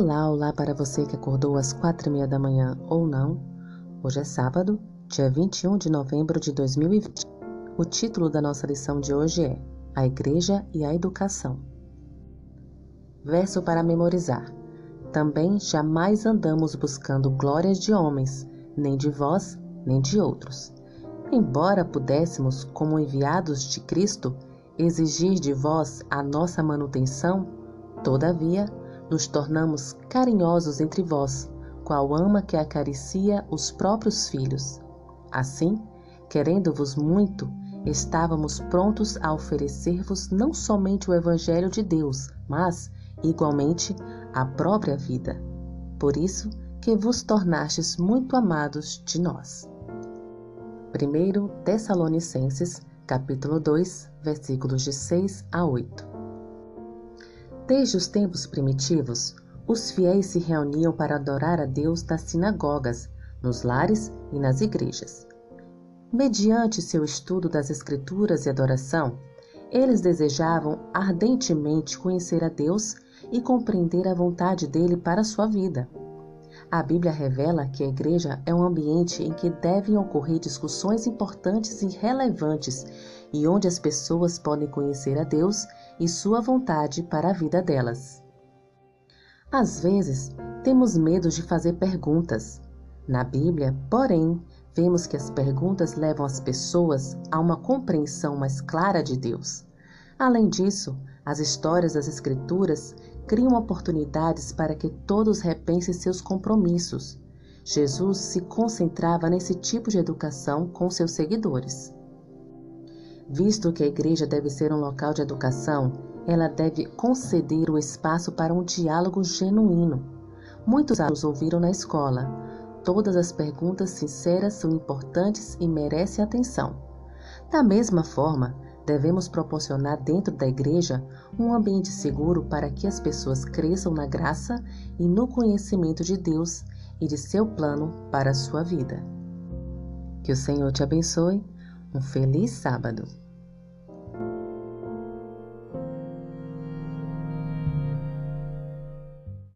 Olá, olá para você que acordou às quatro e meia da manhã ou não. Hoje é sábado, dia 21 de novembro de 2020. O título da nossa lição de hoje é A Igreja e a Educação. Verso para memorizar. Também jamais andamos buscando glórias de homens, nem de vós, nem de outros. Embora pudéssemos, como enviados de Cristo, exigir de vós a nossa manutenção, todavia, nos tornamos carinhosos entre vós, qual ama que acaricia os próprios filhos. Assim, querendo-vos muito, estávamos prontos a oferecer-vos não somente o Evangelho de Deus, mas, igualmente, a própria vida. Por isso que vos tornastes muito amados de nós. 1 Tessalonicenses, capítulo 2, versículos de 6 a 8. Desde os tempos primitivos, os fiéis se reuniam para adorar a Deus nas sinagogas, nos lares e nas igrejas. Mediante seu estudo das Escrituras e adoração, eles desejavam ardentemente conhecer a Deus e compreender a vontade dele para sua vida. A Bíblia revela que a igreja é um ambiente em que devem ocorrer discussões importantes e relevantes e onde as pessoas podem conhecer a Deus e sua vontade para a vida delas. Às vezes, temos medo de fazer perguntas. Na Bíblia, porém, vemos que as perguntas levam as pessoas a uma compreensão mais clara de Deus. Além disso, as histórias das Escrituras criam oportunidades para que todos repensem seus compromissos. Jesus se concentrava nesse tipo de educação com seus seguidores. Visto que a igreja deve ser um local de educação, ela deve conceder o espaço para um diálogo genuíno. Muitos alunos ouviram na escola. Todas as perguntas sinceras são importantes e merecem atenção. Da mesma forma, devemos proporcionar dentro da igreja um ambiente seguro para que as pessoas cresçam na graça e no conhecimento de Deus e de seu plano para a sua vida. Que o Senhor te abençoe. Um feliz sábado.